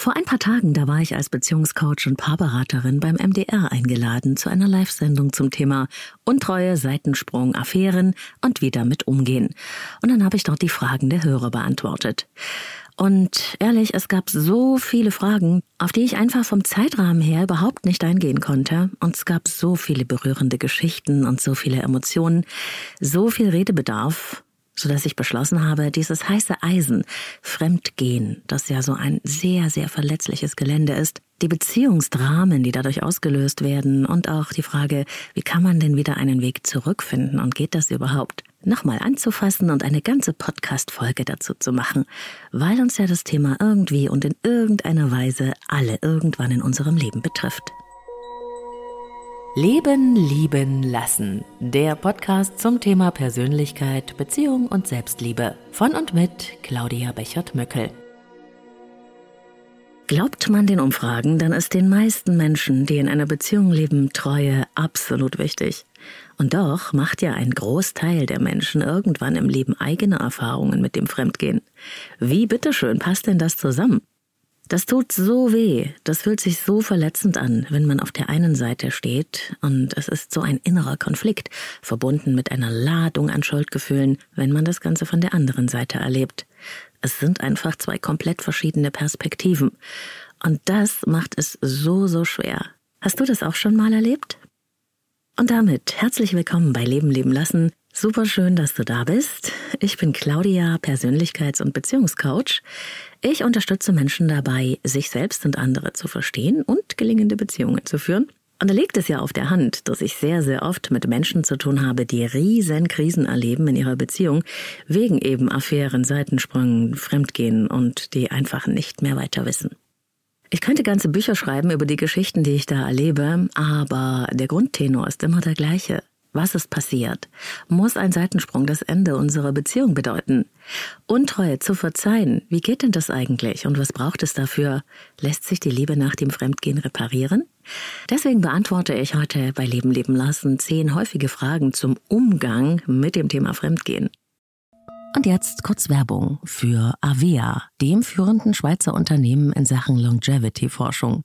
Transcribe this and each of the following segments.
Vor ein paar Tagen, da war ich als Beziehungscoach und Paarberaterin beim MDR eingeladen zu einer Live-Sendung zum Thema Untreue, Seitensprung, Affären und wie damit umgehen. Und dann habe ich dort die Fragen der Hörer beantwortet. Und ehrlich, es gab so viele Fragen, auf die ich einfach vom Zeitrahmen her überhaupt nicht eingehen konnte. Und es gab so viele berührende Geschichten und so viele Emotionen, so viel Redebedarf sodass ich beschlossen habe, dieses heiße Eisen, Fremdgehen, das ja so ein sehr, sehr verletzliches Gelände ist, die Beziehungsdramen, die dadurch ausgelöst werden und auch die Frage, wie kann man denn wieder einen Weg zurückfinden und geht das überhaupt, nochmal anzufassen und eine ganze Podcast-Folge dazu zu machen, weil uns ja das Thema irgendwie und in irgendeiner Weise alle irgendwann in unserem Leben betrifft. Leben, lieben, lassen. Der Podcast zum Thema Persönlichkeit, Beziehung und Selbstliebe. Von und mit Claudia Bechert-Möckel. Glaubt man den Umfragen, dann ist den meisten Menschen, die in einer Beziehung leben, Treue absolut wichtig. Und doch macht ja ein Großteil der Menschen irgendwann im Leben eigene Erfahrungen mit dem Fremdgehen. Wie bitteschön passt denn das zusammen? Das tut so weh, das fühlt sich so verletzend an, wenn man auf der einen Seite steht und es ist so ein innerer Konflikt, verbunden mit einer Ladung an Schuldgefühlen, wenn man das Ganze von der anderen Seite erlebt. Es sind einfach zwei komplett verschiedene Perspektiven. Und das macht es so, so schwer. Hast du das auch schon mal erlebt? Und damit herzlich willkommen bei Leben leben lassen, Super schön, dass du da bist. Ich bin Claudia, Persönlichkeits- und Beziehungscoach. Ich unterstütze Menschen dabei, sich selbst und andere zu verstehen und gelingende Beziehungen zu führen. Und da liegt es ja auf der Hand, dass ich sehr, sehr oft mit Menschen zu tun habe, die riesen Krisen erleben in ihrer Beziehung, wegen eben Affären, Seitensprüngen, Fremdgehen und die einfach nicht mehr weiter wissen. Ich könnte ganze Bücher schreiben über die Geschichten, die ich da erlebe, aber der Grundtenor ist immer der gleiche. Was ist passiert? Muss ein Seitensprung das Ende unserer Beziehung bedeuten? Untreue zu verzeihen, wie geht denn das eigentlich und was braucht es dafür? Lässt sich die Liebe nach dem Fremdgehen reparieren? Deswegen beantworte ich heute bei Leben leben lassen zehn häufige Fragen zum Umgang mit dem Thema Fremdgehen. Und jetzt kurz Werbung für Avea, dem führenden Schweizer Unternehmen in Sachen Longevity-Forschung.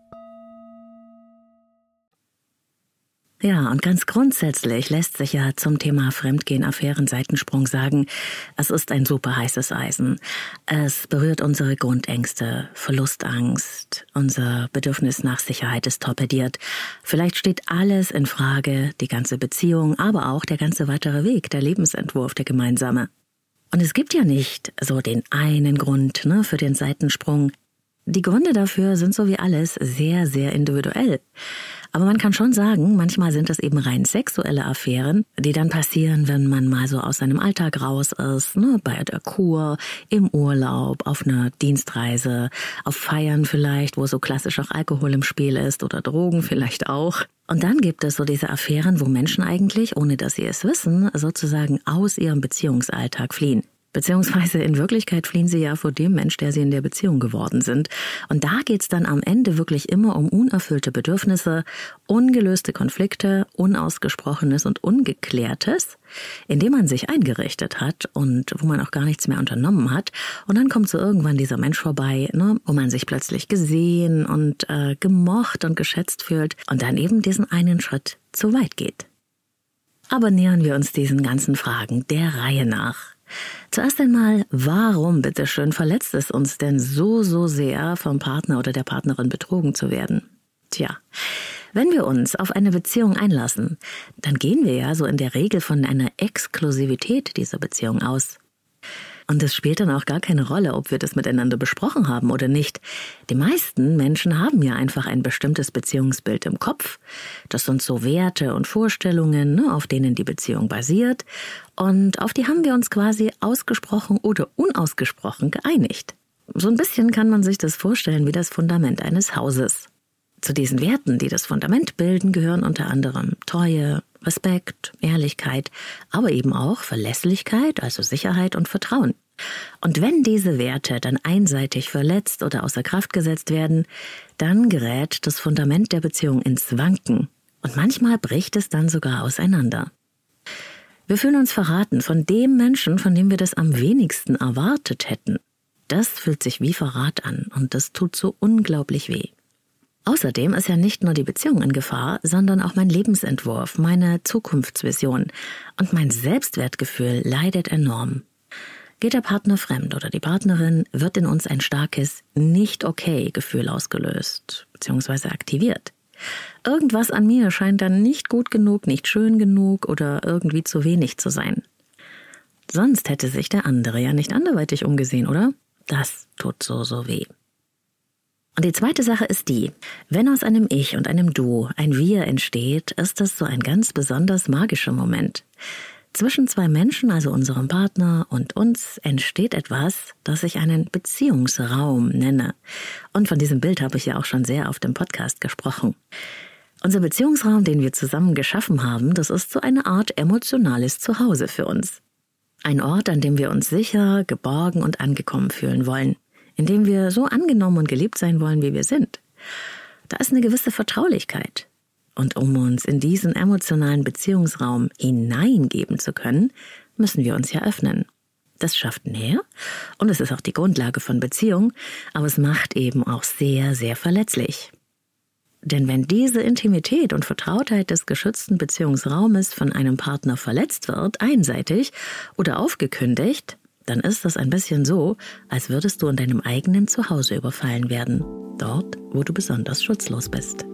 Ja, und ganz grundsätzlich lässt sich ja zum Thema Fremdgehen, Affären, Seitensprung sagen, es ist ein super heißes Eisen. Es berührt unsere Grundängste, Verlustangst, unser Bedürfnis nach Sicherheit ist torpediert. Vielleicht steht alles in Frage, die ganze Beziehung, aber auch der ganze weitere Weg, der Lebensentwurf, der gemeinsame. Und es gibt ja nicht so den einen Grund ne, für den Seitensprung. Die Gründe dafür sind so wie alles sehr, sehr individuell. Aber man kann schon sagen, manchmal sind es eben rein sexuelle Affären, die dann passieren, wenn man mal so aus seinem Alltag raus ist, ne, bei der Kur, im Urlaub, auf einer Dienstreise, auf Feiern vielleicht, wo so klassisch auch Alkohol im Spiel ist oder Drogen vielleicht auch. Und dann gibt es so diese Affären, wo Menschen eigentlich, ohne dass sie es wissen, sozusagen aus ihrem Beziehungsalltag fliehen. Beziehungsweise in Wirklichkeit fliehen sie ja vor dem Mensch, der sie in der Beziehung geworden sind. Und da geht's dann am Ende wirklich immer um unerfüllte Bedürfnisse, ungelöste Konflikte, unausgesprochenes und ungeklärtes, in dem man sich eingerichtet hat und wo man auch gar nichts mehr unternommen hat. Und dann kommt so irgendwann dieser Mensch vorbei, ne, wo man sich plötzlich gesehen und äh, gemocht und geschätzt fühlt und dann eben diesen einen Schritt zu weit geht. Aber nähern wir uns diesen ganzen Fragen der Reihe nach. Zuerst einmal, warum, bitteschön, verletzt es uns denn so, so sehr, vom Partner oder der Partnerin betrogen zu werden? Tja, wenn wir uns auf eine Beziehung einlassen, dann gehen wir ja so in der Regel von einer Exklusivität dieser Beziehung aus. Und es spielt dann auch gar keine Rolle, ob wir das miteinander besprochen haben oder nicht. Die meisten Menschen haben ja einfach ein bestimmtes Beziehungsbild im Kopf. Das sind so Werte und Vorstellungen, ne, auf denen die Beziehung basiert. Und auf die haben wir uns quasi ausgesprochen oder unausgesprochen geeinigt. So ein bisschen kann man sich das vorstellen wie das Fundament eines Hauses. Zu diesen Werten, die das Fundament bilden, gehören unter anderem Treue, Respekt, Ehrlichkeit, aber eben auch Verlässlichkeit, also Sicherheit und Vertrauen. Und wenn diese Werte dann einseitig verletzt oder außer Kraft gesetzt werden, dann gerät das Fundament der Beziehung ins Wanken und manchmal bricht es dann sogar auseinander. Wir fühlen uns verraten von dem Menschen, von dem wir das am wenigsten erwartet hätten. Das fühlt sich wie Verrat an und das tut so unglaublich weh. Außerdem ist ja nicht nur die Beziehung in Gefahr, sondern auch mein Lebensentwurf, meine Zukunftsvision und mein Selbstwertgefühl leidet enorm. Geht der Partner fremd oder die Partnerin, wird in uns ein starkes nicht okay Gefühl ausgelöst bzw. aktiviert. Irgendwas an mir scheint dann nicht gut genug, nicht schön genug oder irgendwie zu wenig zu sein. Sonst hätte sich der andere ja nicht anderweitig umgesehen, oder? Das tut so, so weh. Und die zweite Sache ist die, wenn aus einem Ich und einem Du ein Wir entsteht, ist das so ein ganz besonders magischer Moment. Zwischen zwei Menschen, also unserem Partner und uns, entsteht etwas, das ich einen Beziehungsraum nenne. Und von diesem Bild habe ich ja auch schon sehr auf dem Podcast gesprochen. Unser Beziehungsraum, den wir zusammen geschaffen haben, das ist so eine Art emotionales Zuhause für uns. Ein Ort, an dem wir uns sicher, geborgen und angekommen fühlen wollen in dem wir so angenommen und geliebt sein wollen, wie wir sind. Da ist eine gewisse Vertraulichkeit. Und um uns in diesen emotionalen Beziehungsraum hineingeben zu können, müssen wir uns ja öffnen. Das schafft Nähe und es ist auch die Grundlage von Beziehung, aber es macht eben auch sehr, sehr verletzlich. Denn wenn diese Intimität und Vertrautheit des geschützten Beziehungsraumes von einem Partner verletzt wird, einseitig oder aufgekündigt, dann ist das ein bisschen so, als würdest du in deinem eigenen Zuhause überfallen werden, dort, wo du besonders schutzlos bist.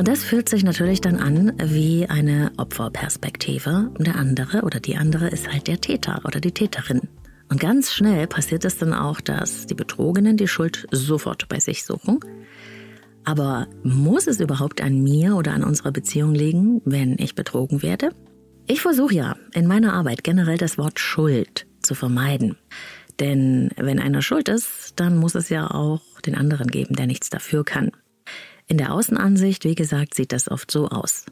Und das fühlt sich natürlich dann an wie eine Opferperspektive. Der andere oder die andere ist halt der Täter oder die Täterin. Und ganz schnell passiert es dann auch, dass die Betrogenen die Schuld sofort bei sich suchen. Aber muss es überhaupt an mir oder an unserer Beziehung liegen, wenn ich betrogen werde? Ich versuche ja in meiner Arbeit generell das Wort Schuld zu vermeiden. Denn wenn einer schuld ist, dann muss es ja auch den anderen geben, der nichts dafür kann. In der Außenansicht, wie gesagt, sieht das oft so aus.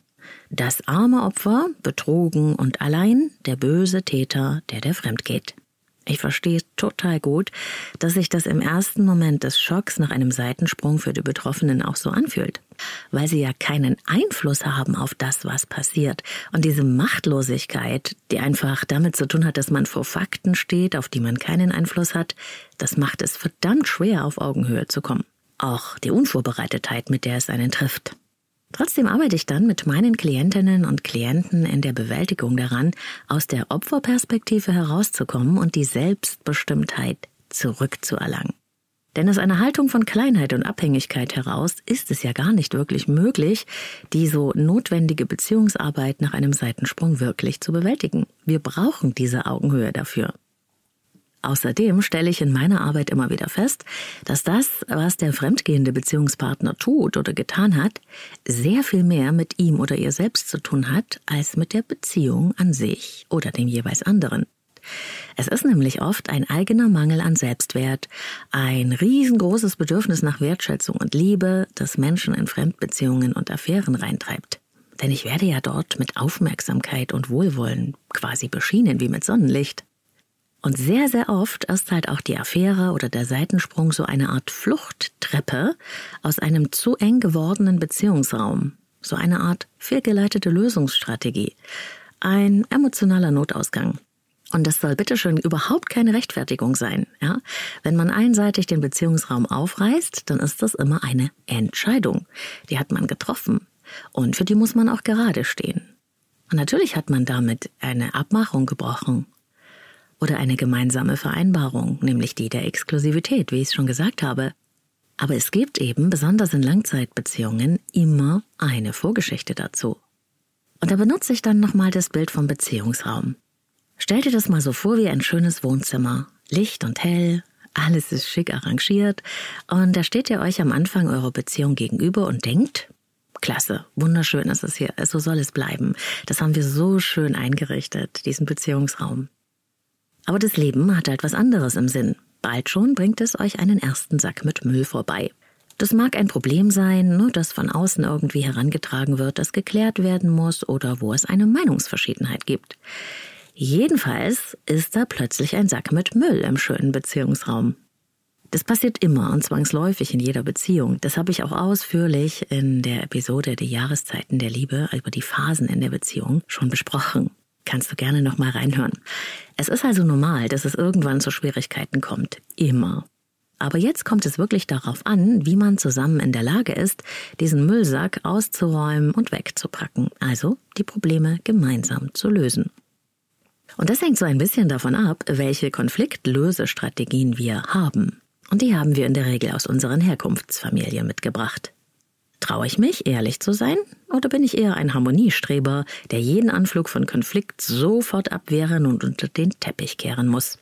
Das arme Opfer, betrogen und allein, der böse Täter, der der fremd geht. Ich verstehe total gut, dass sich das im ersten Moment des Schocks nach einem Seitensprung für die Betroffenen auch so anfühlt, weil sie ja keinen Einfluss haben auf das, was passiert. Und diese Machtlosigkeit, die einfach damit zu tun hat, dass man vor Fakten steht, auf die man keinen Einfluss hat, das macht es verdammt schwer, auf Augenhöhe zu kommen. Auch die Unvorbereitetheit, mit der es einen trifft. Trotzdem arbeite ich dann mit meinen Klientinnen und Klienten in der Bewältigung daran, aus der Opferperspektive herauszukommen und die Selbstbestimmtheit zurückzuerlangen. Denn aus einer Haltung von Kleinheit und Abhängigkeit heraus ist es ja gar nicht wirklich möglich, die so notwendige Beziehungsarbeit nach einem Seitensprung wirklich zu bewältigen. Wir brauchen diese Augenhöhe dafür. Außerdem stelle ich in meiner Arbeit immer wieder fest, dass das, was der fremdgehende Beziehungspartner tut oder getan hat, sehr viel mehr mit ihm oder ihr selbst zu tun hat, als mit der Beziehung an sich oder dem jeweils anderen. Es ist nämlich oft ein eigener Mangel an Selbstwert, ein riesengroßes Bedürfnis nach Wertschätzung und Liebe, das Menschen in Fremdbeziehungen und Affären reintreibt. Denn ich werde ja dort mit Aufmerksamkeit und Wohlwollen quasi beschienen wie mit Sonnenlicht. Und sehr, sehr oft ist halt auch die Affäre oder der Seitensprung so eine Art Fluchttreppe aus einem zu eng gewordenen Beziehungsraum. So eine Art fehlgeleitete Lösungsstrategie. Ein emotionaler Notausgang. Und das soll bitteschön überhaupt keine Rechtfertigung sein. Ja? Wenn man einseitig den Beziehungsraum aufreißt, dann ist das immer eine Entscheidung. Die hat man getroffen. Und für die muss man auch gerade stehen. Und natürlich hat man damit eine Abmachung gebrochen. Oder eine gemeinsame Vereinbarung, nämlich die der Exklusivität, wie ich es schon gesagt habe. Aber es gibt eben, besonders in Langzeitbeziehungen, immer eine Vorgeschichte dazu. Und da benutze ich dann nochmal das Bild vom Beziehungsraum. Stell dir das mal so vor wie ein schönes Wohnzimmer. Licht und hell, alles ist schick arrangiert und da steht ihr euch am Anfang eurer Beziehung gegenüber und denkt, klasse, wunderschön ist es hier, so soll es bleiben. Das haben wir so schön eingerichtet, diesen Beziehungsraum. Aber das Leben hat halt was anderes im Sinn. Bald schon bringt es euch einen ersten Sack mit Müll vorbei. Das mag ein Problem sein, nur das von außen irgendwie herangetragen wird, das geklärt werden muss oder wo es eine Meinungsverschiedenheit gibt. Jedenfalls ist da plötzlich ein Sack mit Müll im schönen Beziehungsraum. Das passiert immer und zwangsläufig in jeder Beziehung. Das habe ich auch ausführlich in der Episode Die Jahreszeiten der Liebe über die Phasen in der Beziehung schon besprochen. Kannst du gerne noch mal reinhören. Es ist also normal, dass es irgendwann zu Schwierigkeiten kommt. Immer. Aber jetzt kommt es wirklich darauf an, wie man zusammen in der Lage ist, diesen Müllsack auszuräumen und wegzupacken. Also die Probleme gemeinsam zu lösen. Und das hängt so ein bisschen davon ab, welche Konfliktlösestrategien wir haben. Und die haben wir in der Regel aus unseren Herkunftsfamilien mitgebracht. Traue ich mich, ehrlich zu sein? Oder bin ich eher ein Harmoniestreber, der jeden Anflug von Konflikt sofort abwehren und unter den Teppich kehren muss?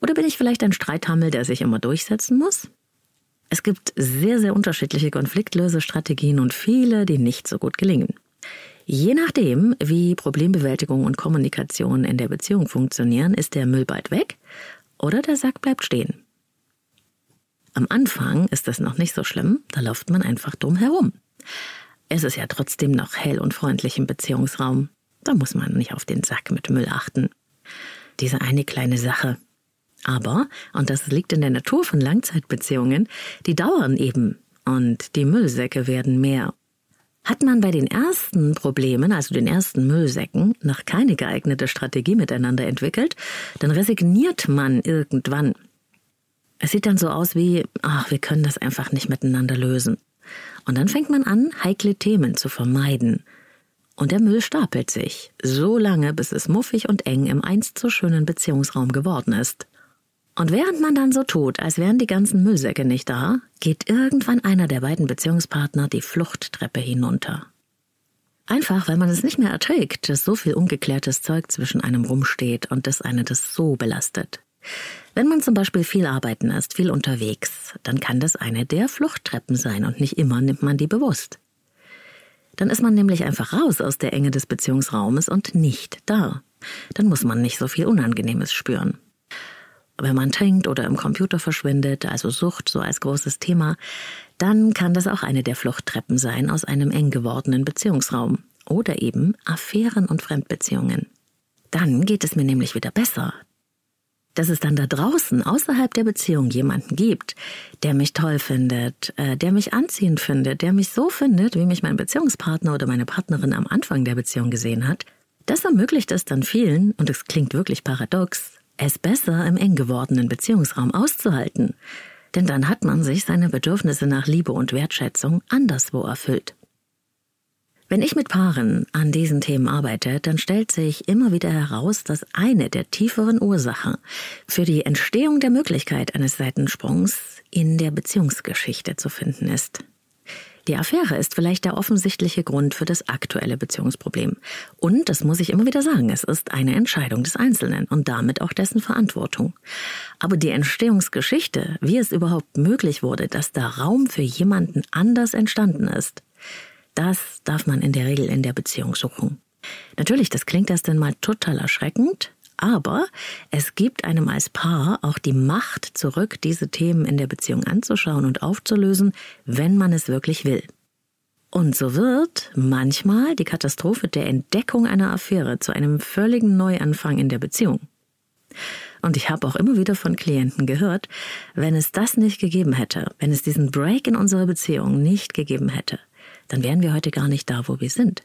Oder bin ich vielleicht ein Streithammel, der sich immer durchsetzen muss? Es gibt sehr, sehr unterschiedliche Konfliktlösestrategien und viele, die nicht so gut gelingen. Je nachdem, wie Problembewältigung und Kommunikation in der Beziehung funktionieren, ist der Müll bald weg oder der Sack bleibt stehen. Am Anfang ist das noch nicht so schlimm, da läuft man einfach dumm herum. Es ist ja trotzdem noch hell und freundlich im Beziehungsraum. Da muss man nicht auf den Sack mit Müll achten. Diese eine kleine Sache. Aber, und das liegt in der Natur von Langzeitbeziehungen, die dauern eben und die Müllsäcke werden mehr hat man bei den ersten Problemen, also den ersten Müllsäcken, noch keine geeignete Strategie miteinander entwickelt, dann resigniert man irgendwann. Es sieht dann so aus wie, ach, wir können das einfach nicht miteinander lösen. Und dann fängt man an, heikle Themen zu vermeiden. Und der Müll stapelt sich, so lange, bis es muffig und eng im einst so schönen Beziehungsraum geworden ist. Und während man dann so tut, als wären die ganzen Müllsäcke nicht da, geht irgendwann einer der beiden Beziehungspartner die Fluchttreppe hinunter. Einfach, weil man es nicht mehr erträgt, dass so viel ungeklärtes Zeug zwischen einem rumsteht und das eine das so belastet. Wenn man zum Beispiel viel arbeiten ist, viel unterwegs, dann kann das eine der Fluchttreppen sein und nicht immer nimmt man die bewusst. Dann ist man nämlich einfach raus aus der Enge des Beziehungsraumes und nicht da. Dann muss man nicht so viel Unangenehmes spüren wenn man trinkt oder im Computer verschwindet, also Sucht so als großes Thema, dann kann das auch eine der Fluchttreppen sein aus einem eng gewordenen Beziehungsraum oder eben Affären und Fremdbeziehungen. Dann geht es mir nämlich wieder besser. Dass es dann da draußen außerhalb der Beziehung jemanden gibt, der mich toll findet, äh, der mich anziehend findet, der mich so findet, wie mich mein Beziehungspartner oder meine Partnerin am Anfang der Beziehung gesehen hat, das ermöglicht es dann vielen, und es klingt wirklich paradox, es besser im eng gewordenen Beziehungsraum auszuhalten. Denn dann hat man sich seine Bedürfnisse nach Liebe und Wertschätzung anderswo erfüllt. Wenn ich mit Paaren an diesen Themen arbeite, dann stellt sich immer wieder heraus, dass eine der tieferen Ursachen für die Entstehung der Möglichkeit eines Seitensprungs in der Beziehungsgeschichte zu finden ist. Die Affäre ist vielleicht der offensichtliche Grund für das aktuelle Beziehungsproblem. Und, das muss ich immer wieder sagen, es ist eine Entscheidung des Einzelnen und damit auch dessen Verantwortung. Aber die Entstehungsgeschichte, wie es überhaupt möglich wurde, dass da Raum für jemanden anders entstanden ist, das darf man in der Regel in der Beziehung suchen. Natürlich, das klingt erst einmal total erschreckend, Aber es gibt einem als Paar auch die Macht zurück, diese Themen in der Beziehung anzuschauen und aufzulösen, wenn man es wirklich will. Und so wird manchmal die Katastrophe der Entdeckung einer Affäre zu einem völligen Neuanfang in der Beziehung. Und ich habe auch immer wieder von Klienten gehört, wenn es das nicht gegeben hätte, wenn es diesen Break in unserer Beziehung nicht gegeben hätte, dann wären wir heute gar nicht da, wo wir sind.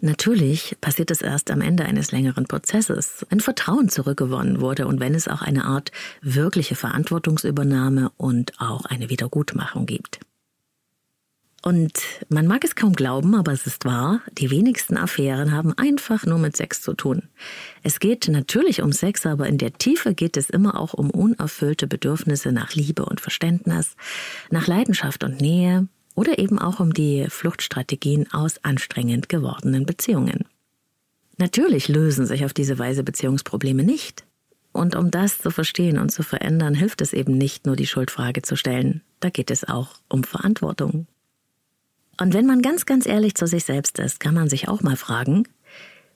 Natürlich passiert es erst am Ende eines längeren Prozesses, wenn Vertrauen zurückgewonnen wurde und wenn es auch eine Art wirkliche Verantwortungsübernahme und auch eine Wiedergutmachung gibt. Und man mag es kaum glauben, aber es ist wahr, die wenigsten Affären haben einfach nur mit Sex zu tun. Es geht natürlich um Sex, aber in der Tiefe geht es immer auch um unerfüllte Bedürfnisse nach Liebe und Verständnis, nach Leidenschaft und Nähe oder eben auch um die Fluchtstrategien aus anstrengend gewordenen Beziehungen. Natürlich lösen sich auf diese Weise Beziehungsprobleme nicht. Und um das zu verstehen und zu verändern, hilft es eben nicht nur die Schuldfrage zu stellen. Da geht es auch um Verantwortung. Und wenn man ganz, ganz ehrlich zu sich selbst ist, kann man sich auch mal fragen,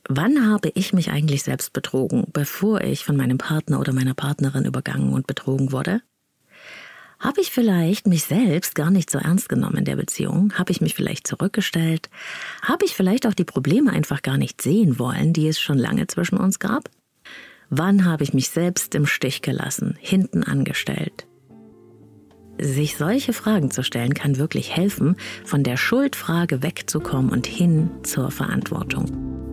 wann habe ich mich eigentlich selbst betrogen, bevor ich von meinem Partner oder meiner Partnerin übergangen und betrogen wurde? Habe ich vielleicht mich selbst gar nicht so ernst genommen in der Beziehung? Habe ich mich vielleicht zurückgestellt? Habe ich vielleicht auch die Probleme einfach gar nicht sehen wollen, die es schon lange zwischen uns gab? Wann habe ich mich selbst im Stich gelassen, hinten angestellt? Sich solche Fragen zu stellen, kann wirklich helfen, von der Schuldfrage wegzukommen und hin zur Verantwortung.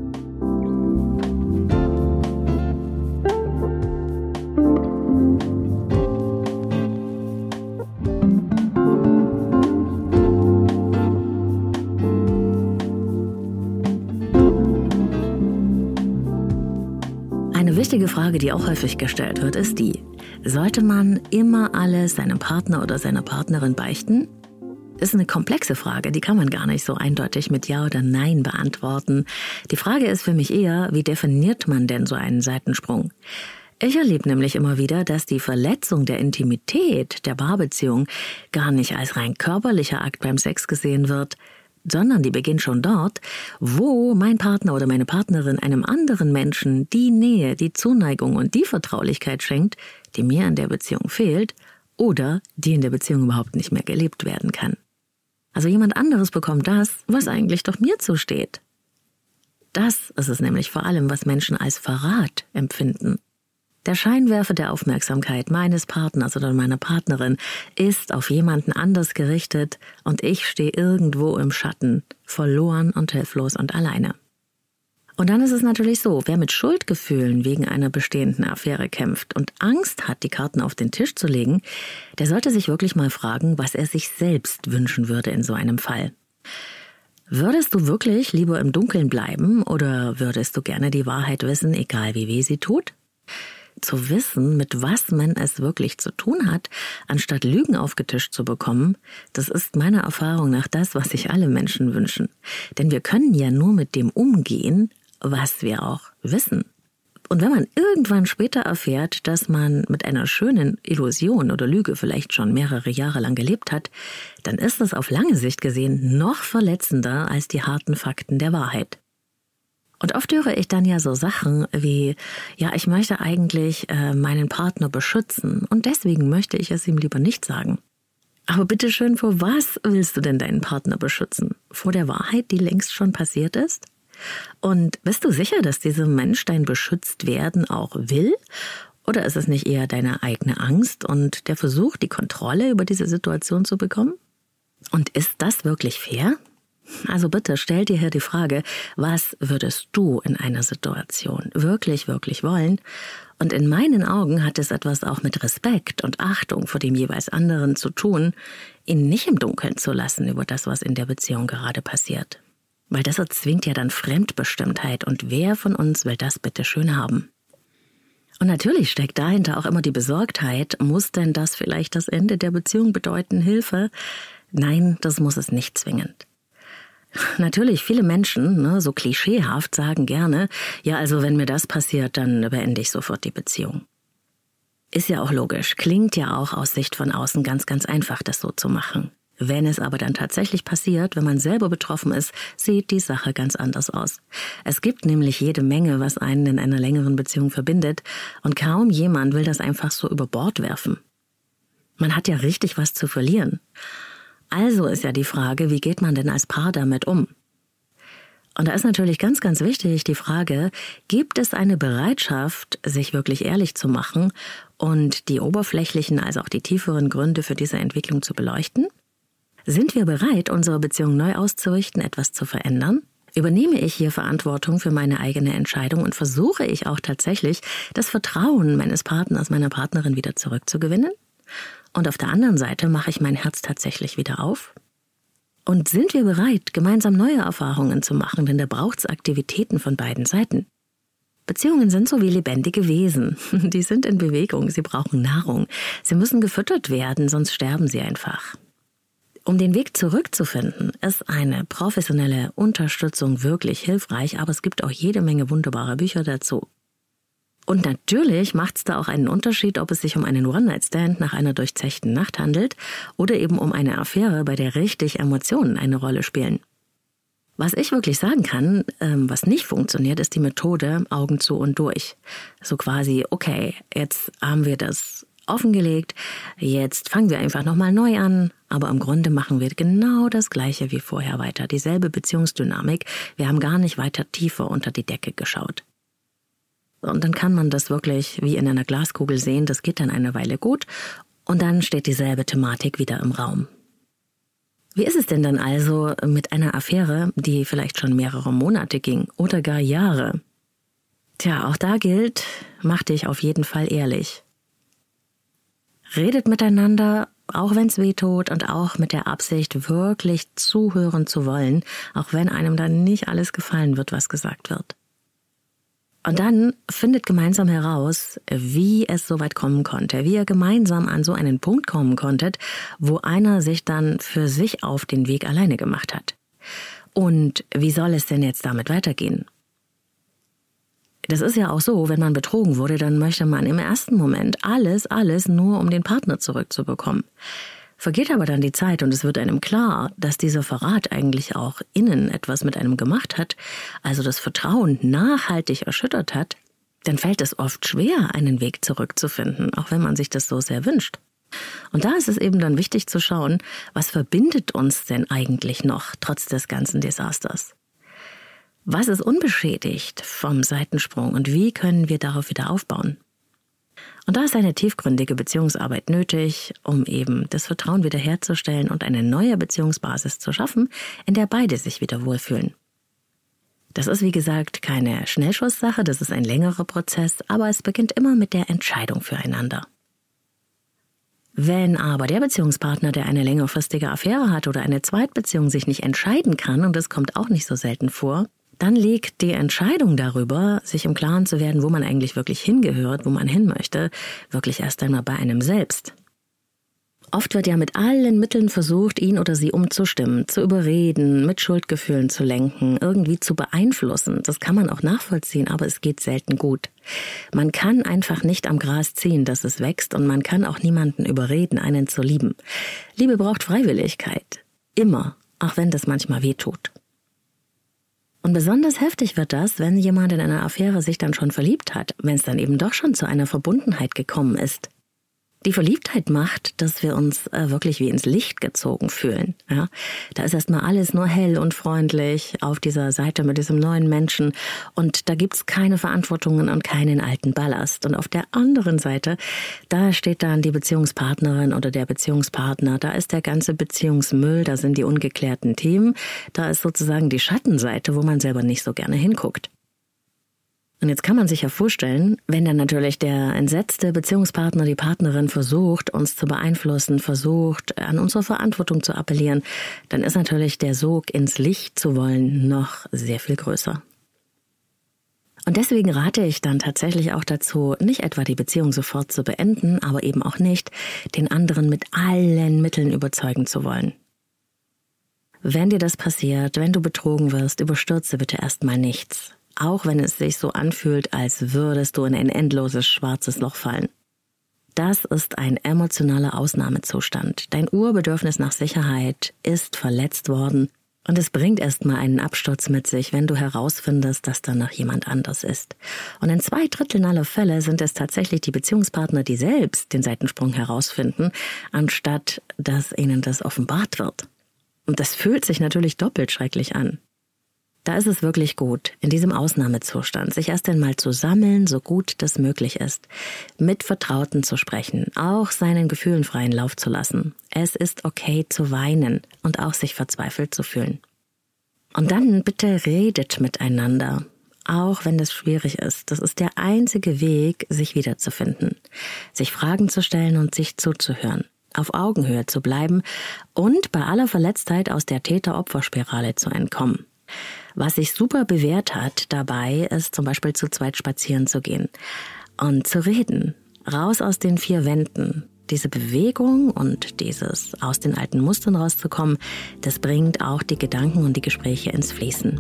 Eine wichtige Frage, die auch häufig gestellt wird, ist die, sollte man immer alles seinem Partner oder seiner Partnerin beichten? Ist eine komplexe Frage, die kann man gar nicht so eindeutig mit Ja oder Nein beantworten. Die Frage ist für mich eher, wie definiert man denn so einen Seitensprung? Ich erlebe nämlich immer wieder, dass die Verletzung der Intimität der Paarbeziehung gar nicht als rein körperlicher Akt beim Sex gesehen wird, sondern die beginnt schon dort, wo mein Partner oder meine Partnerin einem anderen Menschen die Nähe, die Zuneigung und die Vertraulichkeit schenkt, die mir in der Beziehung fehlt oder die in der Beziehung überhaupt nicht mehr gelebt werden kann. Also jemand anderes bekommt das, was eigentlich doch mir zusteht. Das ist es nämlich vor allem, was Menschen als Verrat empfinden. Der Scheinwerfer der Aufmerksamkeit meines Partners oder meiner Partnerin ist auf jemanden anders gerichtet und ich stehe irgendwo im Schatten, verloren und hilflos und alleine. Und dann ist es natürlich so, wer mit Schuldgefühlen wegen einer bestehenden Affäre kämpft und Angst hat, die Karten auf den Tisch zu legen, der sollte sich wirklich mal fragen, was er sich selbst wünschen würde in so einem Fall. Würdest du wirklich lieber im Dunkeln bleiben oder würdest du gerne die Wahrheit wissen, egal wie weh sie tut? Zu wissen, mit was man es wirklich zu tun hat, anstatt Lügen aufgetischt zu bekommen, das ist meiner Erfahrung nach das, was sich alle Menschen wünschen. Denn wir können ja nur mit dem umgehen, was wir auch wissen. Und wenn man irgendwann später erfährt, dass man mit einer schönen Illusion oder Lüge vielleicht schon mehrere Jahre lang gelebt hat, dann ist das auf lange Sicht gesehen noch verletzender als die harten Fakten der Wahrheit. Und oft höre ich dann ja so Sachen wie, ja, ich möchte eigentlich äh, meinen Partner beschützen und deswegen möchte ich es ihm lieber nicht sagen. Aber bitteschön, vor was willst du denn deinen Partner beschützen? Vor der Wahrheit, die längst schon passiert ist? Und bist du sicher, dass dieser Mensch dein beschützt werden auch will? Oder ist es nicht eher deine eigene Angst und der Versuch, die Kontrolle über diese Situation zu bekommen? Und ist das wirklich fair? Also bitte stell dir hier die Frage, was würdest du in einer Situation wirklich, wirklich wollen? Und in meinen Augen hat es etwas auch mit Respekt und Achtung vor dem jeweils anderen zu tun, ihn nicht im Dunkeln zu lassen über das, was in der Beziehung gerade passiert. Weil das erzwingt ja dann Fremdbestimmtheit und wer von uns will das bitte schön haben? Und natürlich steckt dahinter auch immer die Besorgtheit, muss denn das vielleicht das Ende der Beziehung bedeuten, Hilfe? Nein, das muss es nicht zwingend. Natürlich, viele Menschen, ne, so klischeehaft, sagen gerne, ja, also wenn mir das passiert, dann beende ich sofort die Beziehung. Ist ja auch logisch, klingt ja auch aus Sicht von außen ganz, ganz einfach, das so zu machen. Wenn es aber dann tatsächlich passiert, wenn man selber betroffen ist, sieht die Sache ganz anders aus. Es gibt nämlich jede Menge, was einen in einer längeren Beziehung verbindet, und kaum jemand will das einfach so über Bord werfen. Man hat ja richtig was zu verlieren. Also ist ja die Frage, wie geht man denn als Paar damit um? Und da ist natürlich ganz, ganz wichtig die Frage, gibt es eine Bereitschaft, sich wirklich ehrlich zu machen und die oberflächlichen als auch die tieferen Gründe für diese Entwicklung zu beleuchten? Sind wir bereit, unsere Beziehung neu auszurichten, etwas zu verändern? Übernehme ich hier Verantwortung für meine eigene Entscheidung und versuche ich auch tatsächlich, das Vertrauen meines Partners, meiner Partnerin wieder zurückzugewinnen? Und auf der anderen Seite mache ich mein Herz tatsächlich wieder auf? Und sind wir bereit, gemeinsam neue Erfahrungen zu machen, denn da braucht es Aktivitäten von beiden Seiten. Beziehungen sind so wie lebendige Wesen. Die sind in Bewegung, sie brauchen Nahrung. Sie müssen gefüttert werden, sonst sterben sie einfach. Um den Weg zurückzufinden, ist eine professionelle Unterstützung wirklich hilfreich, aber es gibt auch jede Menge wunderbare Bücher dazu. Und natürlich macht es da auch einen Unterschied, ob es sich um einen One-Night-Stand nach einer durchzechten Nacht handelt oder eben um eine Affäre, bei der richtig Emotionen eine Rolle spielen. Was ich wirklich sagen kann, ähm, was nicht funktioniert, ist die Methode Augen zu und durch. So quasi, okay, jetzt haben wir das offengelegt. Jetzt fangen wir einfach nochmal neu an. Aber im Grunde machen wir genau das Gleiche wie vorher weiter. Dieselbe Beziehungsdynamik. Wir haben gar nicht weiter tiefer unter die Decke geschaut. Und dann kann man das wirklich wie in einer Glaskugel sehen. Das geht dann eine Weile gut. Und dann steht dieselbe Thematik wieder im Raum. Wie ist es denn dann also mit einer Affäre, die vielleicht schon mehrere Monate ging oder gar Jahre? Tja, auch da gilt, mach dich auf jeden Fall ehrlich. Redet miteinander, auch wenn es weh tut und auch mit der Absicht, wirklich zuhören zu wollen, auch wenn einem dann nicht alles gefallen wird, was gesagt wird. Und dann findet gemeinsam heraus, wie es so weit kommen konnte, wie ihr gemeinsam an so einen Punkt kommen konntet, wo einer sich dann für sich auf den Weg alleine gemacht hat. Und wie soll es denn jetzt damit weitergehen? Das ist ja auch so, wenn man betrogen wurde, dann möchte man im ersten Moment alles, alles nur, um den Partner zurückzubekommen. Vergeht aber dann die Zeit und es wird einem klar, dass dieser Verrat eigentlich auch innen etwas mit einem gemacht hat, also das Vertrauen nachhaltig erschüttert hat, dann fällt es oft schwer, einen Weg zurückzufinden, auch wenn man sich das so sehr wünscht. Und da ist es eben dann wichtig zu schauen, was verbindet uns denn eigentlich noch trotz des ganzen Desasters? Was ist unbeschädigt vom Seitensprung und wie können wir darauf wieder aufbauen? Und da ist eine tiefgründige Beziehungsarbeit nötig, um eben das Vertrauen wiederherzustellen und eine neue Beziehungsbasis zu schaffen, in der beide sich wieder wohlfühlen. Das ist wie gesagt keine Schnellschusssache, das ist ein längerer Prozess, aber es beginnt immer mit der Entscheidung füreinander. Wenn aber der Beziehungspartner, der eine längerfristige Affäre hat oder eine Zweitbeziehung sich nicht entscheiden kann, und das kommt auch nicht so selten vor, dann liegt die Entscheidung darüber, sich im Klaren zu werden, wo man eigentlich wirklich hingehört, wo man hin möchte, wirklich erst einmal bei einem selbst. Oft wird ja mit allen Mitteln versucht, ihn oder sie umzustimmen, zu überreden, mit Schuldgefühlen zu lenken, irgendwie zu beeinflussen. Das kann man auch nachvollziehen, aber es geht selten gut. Man kann einfach nicht am Gras ziehen, dass es wächst, und man kann auch niemanden überreden, einen zu lieben. Liebe braucht Freiwilligkeit. Immer, auch wenn das manchmal weh tut. Und besonders heftig wird das, wenn jemand in einer Affäre sich dann schon verliebt hat, wenn es dann eben doch schon zu einer Verbundenheit gekommen ist. Die Verliebtheit macht, dass wir uns äh, wirklich wie ins Licht gezogen fühlen. Ja? Da ist erstmal alles nur hell und freundlich auf dieser Seite mit diesem neuen Menschen und da gibt's keine Verantwortungen und keinen alten Ballast. Und auf der anderen Seite, da steht dann die Beziehungspartnerin oder der Beziehungspartner, da ist der ganze Beziehungsmüll, da sind die ungeklärten Themen, da ist sozusagen die Schattenseite, wo man selber nicht so gerne hinguckt. Und jetzt kann man sich ja vorstellen, wenn dann natürlich der entsetzte Beziehungspartner, die Partnerin versucht, uns zu beeinflussen, versucht, an unsere Verantwortung zu appellieren, dann ist natürlich der Sog ins Licht zu wollen noch sehr viel größer. Und deswegen rate ich dann tatsächlich auch dazu, nicht etwa die Beziehung sofort zu beenden, aber eben auch nicht, den anderen mit allen Mitteln überzeugen zu wollen. Wenn dir das passiert, wenn du betrogen wirst, überstürze bitte erstmal nichts auch wenn es sich so anfühlt, als würdest du in ein endloses schwarzes Loch fallen. Das ist ein emotionaler Ausnahmezustand. Dein Urbedürfnis nach Sicherheit ist verletzt worden und es bringt erstmal einen Absturz mit sich, wenn du herausfindest, dass da noch jemand anders ist. Und in zwei Dritteln aller Fälle sind es tatsächlich die Beziehungspartner, die selbst den Seitensprung herausfinden, anstatt dass ihnen das offenbart wird. Und das fühlt sich natürlich doppelt schrecklich an. Da ist es wirklich gut, in diesem Ausnahmezustand sich erst einmal zu sammeln, so gut das möglich ist, mit Vertrauten zu sprechen, auch seinen Gefühlen freien Lauf zu lassen. Es ist okay zu weinen und auch sich verzweifelt zu fühlen. Und dann bitte redet miteinander, auch wenn das schwierig ist. Das ist der einzige Weg, sich wiederzufinden, sich Fragen zu stellen und sich zuzuhören auf Augenhöhe zu bleiben und bei aller Verletztheit aus der Täter-Opfer-Spirale zu entkommen. Was sich super bewährt hat dabei, ist zum Beispiel zu zweit spazieren zu gehen und zu reden. Raus aus den vier Wänden. Diese Bewegung und dieses aus den alten Mustern rauszukommen, das bringt auch die Gedanken und die Gespräche ins Fließen.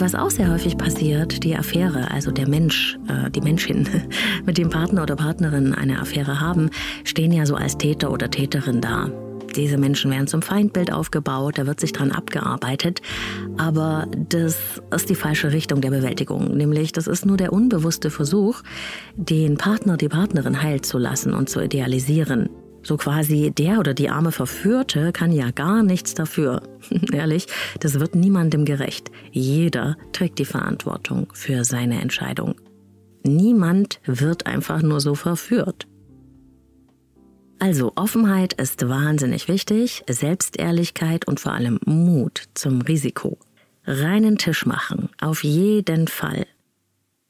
Was auch sehr häufig passiert, die Affäre, also der Mensch, äh, die Menschin, mit dem Partner oder Partnerin eine Affäre haben, stehen ja so als Täter oder Täterin da. Diese Menschen werden zum Feindbild aufgebaut, da wird sich dran abgearbeitet. Aber das ist die falsche Richtung der Bewältigung. Nämlich, das ist nur der unbewusste Versuch, den Partner, die Partnerin heilt zu lassen und zu idealisieren. So quasi der oder die arme Verführte kann ja gar nichts dafür. Ehrlich, das wird niemandem gerecht. Jeder trägt die Verantwortung für seine Entscheidung. Niemand wird einfach nur so verführt. Also Offenheit ist wahnsinnig wichtig, Selbstehrlichkeit und vor allem Mut zum Risiko. Reinen Tisch machen, auf jeden Fall.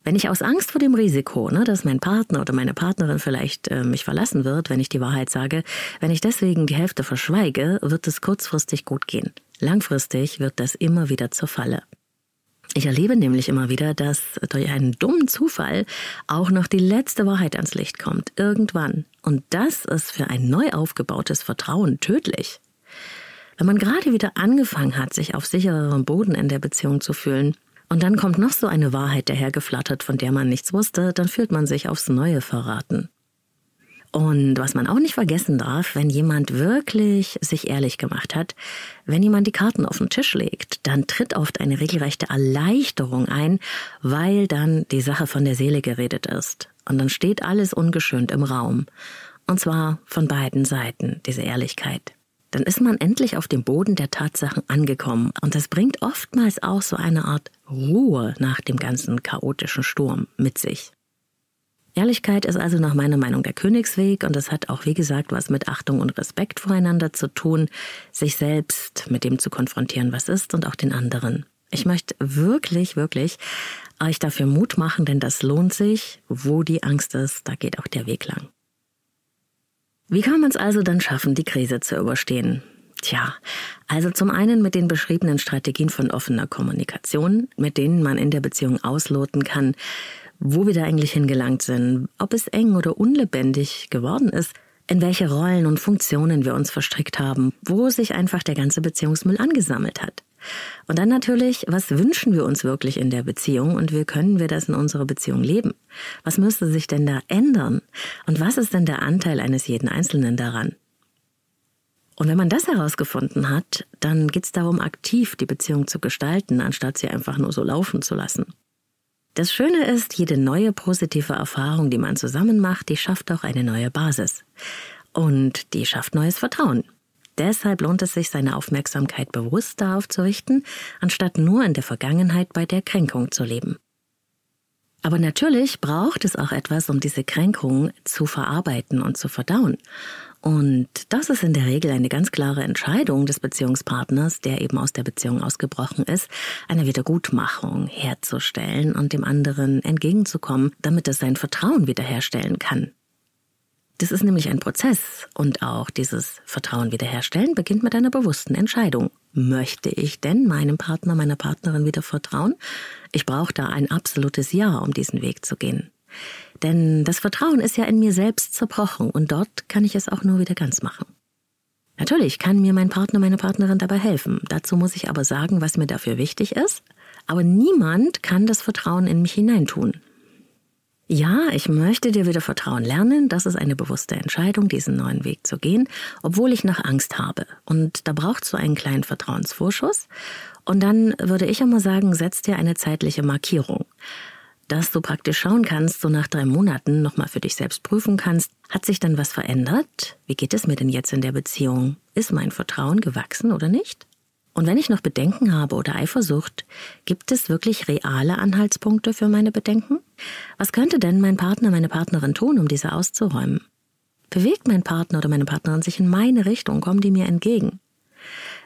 Wenn ich aus Angst vor dem Risiko, ne, dass mein Partner oder meine Partnerin vielleicht äh, mich verlassen wird, wenn ich die Wahrheit sage, wenn ich deswegen die Hälfte verschweige, wird es kurzfristig gut gehen. Langfristig wird das immer wieder zur Falle. Ich erlebe nämlich immer wieder, dass durch einen dummen Zufall auch noch die letzte Wahrheit ans Licht kommt, irgendwann. Und das ist für ein neu aufgebautes Vertrauen tödlich. Wenn man gerade wieder angefangen hat, sich auf sichererem Boden in der Beziehung zu fühlen, und dann kommt noch so eine Wahrheit dahergeflattert, von der man nichts wusste, dann fühlt man sich aufs Neue verraten. Und was man auch nicht vergessen darf, wenn jemand wirklich sich ehrlich gemacht hat, wenn jemand die Karten auf den Tisch legt, dann tritt oft eine regelrechte Erleichterung ein, weil dann die Sache von der Seele geredet ist. Und dann steht alles ungeschönt im Raum. Und zwar von beiden Seiten, diese Ehrlichkeit dann ist man endlich auf dem Boden der Tatsachen angekommen. Und das bringt oftmals auch so eine Art Ruhe nach dem ganzen chaotischen Sturm mit sich. Ehrlichkeit ist also nach meiner Meinung der Königsweg und es hat auch, wie gesagt, was mit Achtung und Respekt voreinander zu tun, sich selbst mit dem zu konfrontieren, was ist und auch den anderen. Ich möchte wirklich, wirklich euch dafür Mut machen, denn das lohnt sich. Wo die Angst ist, da geht auch der Weg lang. Wie kann man es also dann schaffen, die Krise zu überstehen? Tja, also zum einen mit den beschriebenen Strategien von offener Kommunikation, mit denen man in der Beziehung ausloten kann, wo wir da eigentlich hingelangt sind, ob es eng oder unlebendig geworden ist, in welche Rollen und Funktionen wir uns verstrickt haben, wo sich einfach der ganze Beziehungsmüll angesammelt hat. Und dann natürlich, was wünschen wir uns wirklich in der Beziehung und wie können wir das in unserer Beziehung leben? Was müsste sich denn da ändern? Und was ist denn der Anteil eines jeden Einzelnen daran? Und wenn man das herausgefunden hat, dann geht es darum, aktiv die Beziehung zu gestalten, anstatt sie einfach nur so laufen zu lassen. Das Schöne ist, jede neue positive Erfahrung, die man zusammen macht, die schafft auch eine neue Basis. Und die schafft neues Vertrauen. Deshalb lohnt es sich, seine Aufmerksamkeit bewusst darauf zu richten, anstatt nur in der Vergangenheit bei der Kränkung zu leben. Aber natürlich braucht es auch etwas, um diese Kränkung zu verarbeiten und zu verdauen. Und das ist in der Regel eine ganz klare Entscheidung des Beziehungspartners, der eben aus der Beziehung ausgebrochen ist, eine Wiedergutmachung herzustellen und dem anderen entgegenzukommen, damit es sein Vertrauen wiederherstellen kann. Das ist nämlich ein Prozess und auch dieses Vertrauen wiederherstellen beginnt mit einer bewussten Entscheidung. Möchte ich denn meinem Partner, meiner Partnerin wieder vertrauen? Ich brauche da ein absolutes Ja, um diesen Weg zu gehen. Denn das Vertrauen ist ja in mir selbst zerbrochen und dort kann ich es auch nur wieder ganz machen. Natürlich kann mir mein Partner, meine Partnerin dabei helfen. Dazu muss ich aber sagen, was mir dafür wichtig ist. Aber niemand kann das Vertrauen in mich hineintun. Ja, ich möchte dir wieder Vertrauen lernen. Das ist eine bewusste Entscheidung, diesen neuen Weg zu gehen, obwohl ich noch Angst habe. Und da brauchst du einen kleinen Vertrauensvorschuss. Und dann würde ich immer sagen, setz dir eine zeitliche Markierung. Dass du praktisch schauen kannst, so nach drei Monaten nochmal für dich selbst prüfen kannst, hat sich dann was verändert? Wie geht es mir denn jetzt in der Beziehung? Ist mein Vertrauen gewachsen oder nicht? Und wenn ich noch Bedenken habe oder Eifersucht, gibt es wirklich reale Anhaltspunkte für meine Bedenken? Was könnte denn mein Partner, meine Partnerin tun, um diese auszuräumen? Bewegt mein Partner oder meine Partnerin sich in meine Richtung, kommen die mir entgegen?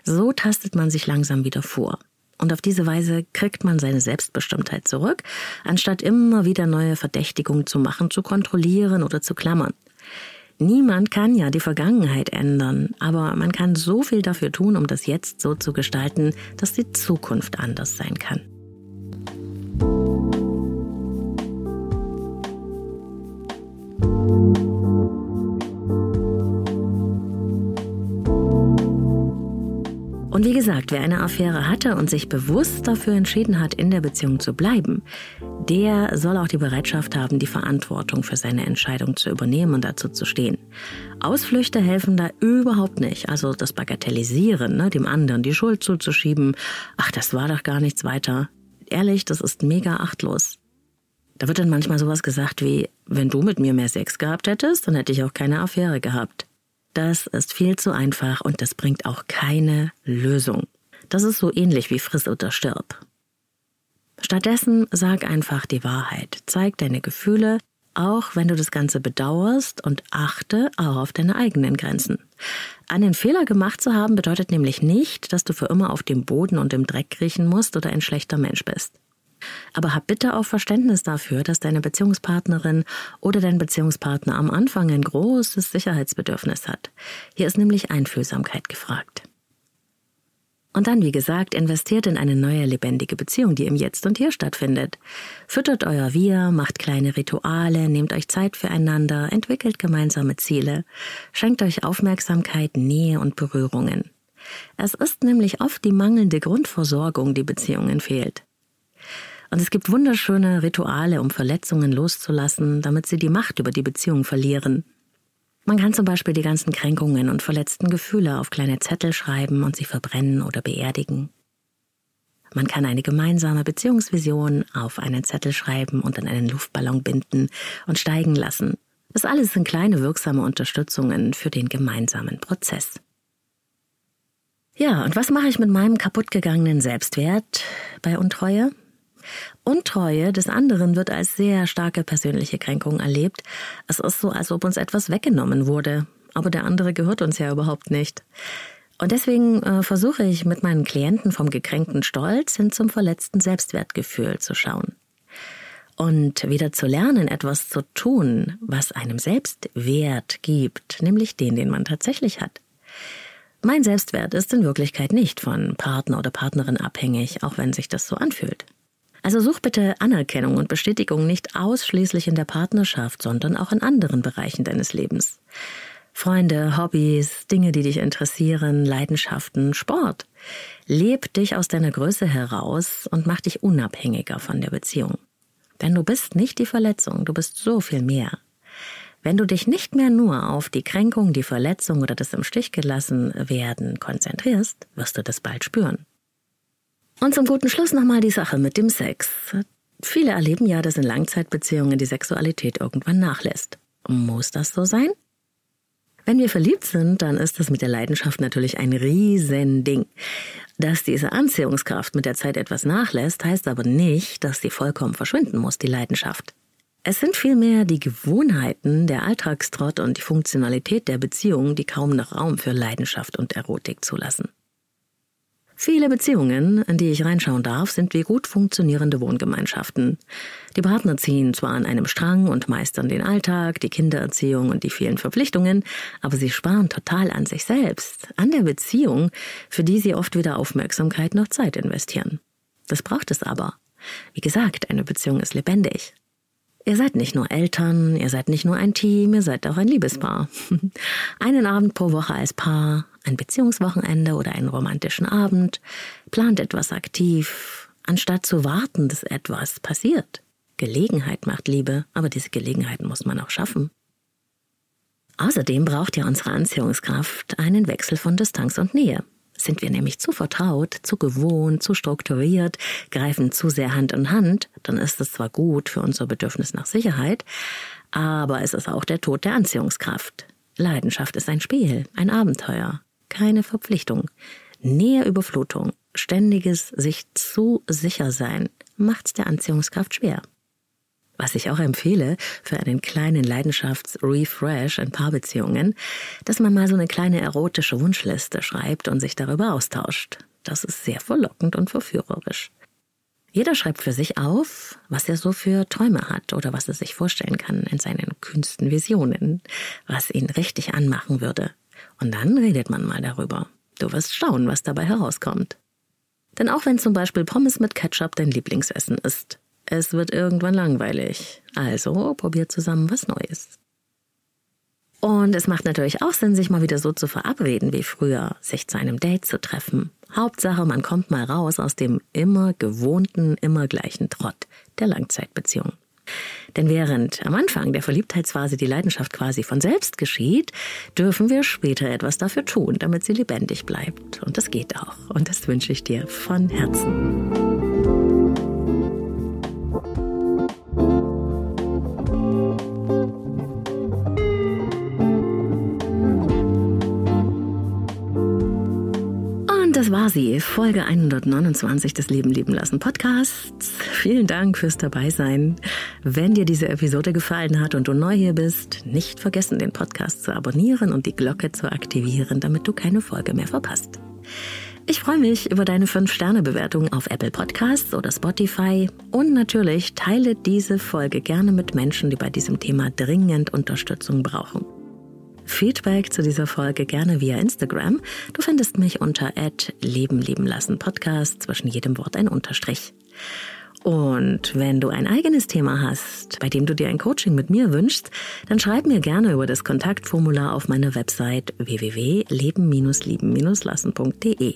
So tastet man sich langsam wieder vor. Und auf diese Weise kriegt man seine Selbstbestimmtheit zurück, anstatt immer wieder neue Verdächtigungen zu machen, zu kontrollieren oder zu klammern. Niemand kann ja die Vergangenheit ändern, aber man kann so viel dafür tun, um das Jetzt so zu gestalten, dass die Zukunft anders sein kann. Und wie gesagt, wer eine Affäre hatte und sich bewusst dafür entschieden hat, in der Beziehung zu bleiben, der soll auch die Bereitschaft haben, die Verantwortung für seine Entscheidung zu übernehmen und dazu zu stehen. Ausflüchte helfen da überhaupt nicht. Also das Bagatellisieren, ne, dem anderen die Schuld zuzuschieben. Ach, das war doch gar nichts weiter. Ehrlich, das ist mega achtlos. Da wird dann manchmal sowas gesagt wie, wenn du mit mir mehr Sex gehabt hättest, dann hätte ich auch keine Affäre gehabt. Das ist viel zu einfach und das bringt auch keine Lösung. Das ist so ähnlich wie friss oder stirb. Stattdessen sag einfach die Wahrheit. Zeig deine Gefühle, auch wenn du das Ganze bedauerst und achte auch auf deine eigenen Grenzen. Einen Fehler gemacht zu haben bedeutet nämlich nicht, dass du für immer auf dem Boden und im Dreck kriechen musst oder ein schlechter Mensch bist. Aber hab bitte auch Verständnis dafür, dass deine Beziehungspartnerin oder dein Beziehungspartner am Anfang ein großes Sicherheitsbedürfnis hat. Hier ist nämlich Einfühlsamkeit gefragt. Und dann, wie gesagt, investiert in eine neue lebendige Beziehung, die im Jetzt und Hier stattfindet. Füttert euer Wir, macht kleine Rituale, nehmt euch Zeit füreinander, entwickelt gemeinsame Ziele, schenkt euch Aufmerksamkeit, Nähe und Berührungen. Es ist nämlich oft die mangelnde Grundversorgung, die Beziehungen fehlt. Und es gibt wunderschöne Rituale, um Verletzungen loszulassen, damit sie die Macht über die Beziehung verlieren. Man kann zum Beispiel die ganzen Kränkungen und verletzten Gefühle auf kleine Zettel schreiben und sie verbrennen oder beerdigen. Man kann eine gemeinsame Beziehungsvision auf einen Zettel schreiben und an einen Luftballon binden und steigen lassen. Das alles sind kleine wirksame Unterstützungen für den gemeinsamen Prozess. Ja, und was mache ich mit meinem kaputtgegangenen Selbstwert bei Untreue? Untreue des anderen wird als sehr starke persönliche Kränkung erlebt. Es ist so, als ob uns etwas weggenommen wurde. Aber der andere gehört uns ja überhaupt nicht. Und deswegen äh, versuche ich mit meinen Klienten vom gekränkten Stolz hin zum verletzten Selbstwertgefühl zu schauen. Und wieder zu lernen, etwas zu tun, was einem Selbstwert gibt, nämlich den, den man tatsächlich hat. Mein Selbstwert ist in Wirklichkeit nicht von Partner oder Partnerin abhängig, auch wenn sich das so anfühlt. Also such bitte Anerkennung und Bestätigung nicht ausschließlich in der Partnerschaft, sondern auch in anderen Bereichen deines Lebens. Freunde, Hobbys, Dinge, die dich interessieren, Leidenschaften, Sport. Leb dich aus deiner Größe heraus und mach dich unabhängiger von der Beziehung. Denn du bist nicht die Verletzung, du bist so viel mehr. Wenn du dich nicht mehr nur auf die Kränkung, die Verletzung oder das im Stich gelassen werden konzentrierst, wirst du das bald spüren. Und zum guten Schluss nochmal die Sache mit dem Sex. Viele erleben ja, dass in Langzeitbeziehungen die Sexualität irgendwann nachlässt. Muss das so sein? Wenn wir verliebt sind, dann ist das mit der Leidenschaft natürlich ein Riesending. Dass diese Anziehungskraft mit der Zeit etwas nachlässt, heißt aber nicht, dass sie vollkommen verschwinden muss, die Leidenschaft. Es sind vielmehr die Gewohnheiten, der Alltagstrott und die Funktionalität der Beziehung, die kaum noch Raum für Leidenschaft und Erotik zulassen. Viele Beziehungen, in die ich reinschauen darf, sind wie gut funktionierende Wohngemeinschaften. Die Partner ziehen zwar an einem Strang und meistern den Alltag, die Kindererziehung und die vielen Verpflichtungen, aber sie sparen total an sich selbst, an der Beziehung, für die sie oft weder Aufmerksamkeit noch Zeit investieren. Das braucht es aber. Wie gesagt, eine Beziehung ist lebendig. Ihr seid nicht nur Eltern, ihr seid nicht nur ein Team, ihr seid auch ein Liebespaar. Einen Abend pro Woche als Paar, ein Beziehungswochenende oder einen romantischen Abend, plant etwas aktiv, anstatt zu warten, dass etwas passiert. Gelegenheit macht Liebe, aber diese Gelegenheiten muss man auch schaffen. Außerdem braucht ja unsere Anziehungskraft einen Wechsel von Distanz und Nähe. Sind wir nämlich zu vertraut, zu gewohnt, zu strukturiert, greifen zu sehr Hand in Hand, dann ist es zwar gut für unser Bedürfnis nach Sicherheit, aber es ist auch der Tod der Anziehungskraft. Leidenschaft ist ein Spiel, ein Abenteuer, keine Verpflichtung. Näheüberflutung, ständiges sich zu sicher sein, macht's der Anziehungskraft schwer. Was ich auch empfehle für einen kleinen Leidenschafts-Refresh in Paarbeziehungen, dass man mal so eine kleine erotische Wunschliste schreibt und sich darüber austauscht. Das ist sehr verlockend und verführerisch. Jeder schreibt für sich auf, was er so für Träume hat oder was er sich vorstellen kann in seinen kühnsten Visionen, was ihn richtig anmachen würde. Und dann redet man mal darüber. Du wirst schauen, was dabei herauskommt. Denn auch wenn zum Beispiel Pommes mit Ketchup dein Lieblingsessen ist, es wird irgendwann langweilig. Also probiert zusammen was Neues. Und es macht natürlich auch Sinn, sich mal wieder so zu verabreden wie früher, sich zu einem Date zu treffen. Hauptsache, man kommt mal raus aus dem immer gewohnten, immer gleichen Trott der Langzeitbeziehung. Denn während am Anfang der Verliebtheitsphase die Leidenschaft quasi von selbst geschieht, dürfen wir später etwas dafür tun, damit sie lebendig bleibt. Und das geht auch. Und das wünsche ich dir von Herzen. War sie, Folge 129 des Leben leben lassen Podcasts. Vielen Dank fürs Dabeisein. Wenn dir diese Episode gefallen hat und du neu hier bist, nicht vergessen, den Podcast zu abonnieren und die Glocke zu aktivieren, damit du keine Folge mehr verpasst. Ich freue mich über deine 5-Sterne-Bewertung auf Apple Podcasts oder Spotify und natürlich teile diese Folge gerne mit Menschen, die bei diesem Thema dringend Unterstützung brauchen. Feedback zu dieser Folge gerne via Instagram. Du findest mich unter Leben leben lassen Podcast, zwischen jedem Wort ein Unterstrich. Und wenn du ein eigenes Thema hast, bei dem du dir ein Coaching mit mir wünschst, dann schreib mir gerne über das Kontaktformular auf meiner Website www.leben-lieben-lassen.de.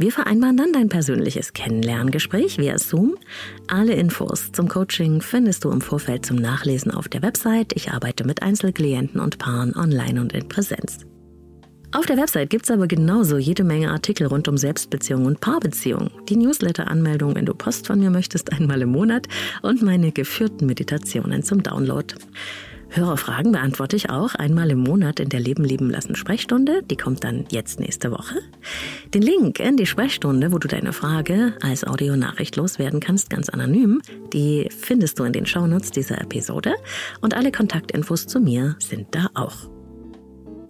Wir vereinbaren dann dein persönliches Kennenlerngespräch via Zoom. Alle Infos zum Coaching findest du im Vorfeld zum Nachlesen auf der Website. Ich arbeite mit Einzelklienten und Paaren online und in Präsenz. Auf der Website gibt's aber genauso jede Menge Artikel rund um Selbstbeziehung und Paarbeziehung, die Newsletter-Anmeldung, wenn du Post von mir möchtest, einmal im Monat und meine geführten Meditationen zum Download. Hörerfragen beantworte ich auch einmal im Monat in der Leben leben lassen Sprechstunde. Die kommt dann jetzt nächste Woche. Den Link in die Sprechstunde, wo du deine Frage als Audionachricht loswerden kannst, ganz anonym, die findest du in den Shownotes dieser Episode. Und alle Kontaktinfos zu mir sind da auch.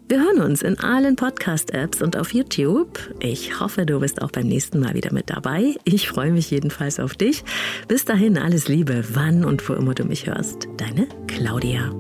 Wir hören uns in allen Podcast-Apps und auf YouTube. Ich hoffe, du bist auch beim nächsten Mal wieder mit dabei. Ich freue mich jedenfalls auf dich. Bis dahin alles Liebe, wann und wo immer du mich hörst. Deine Claudia.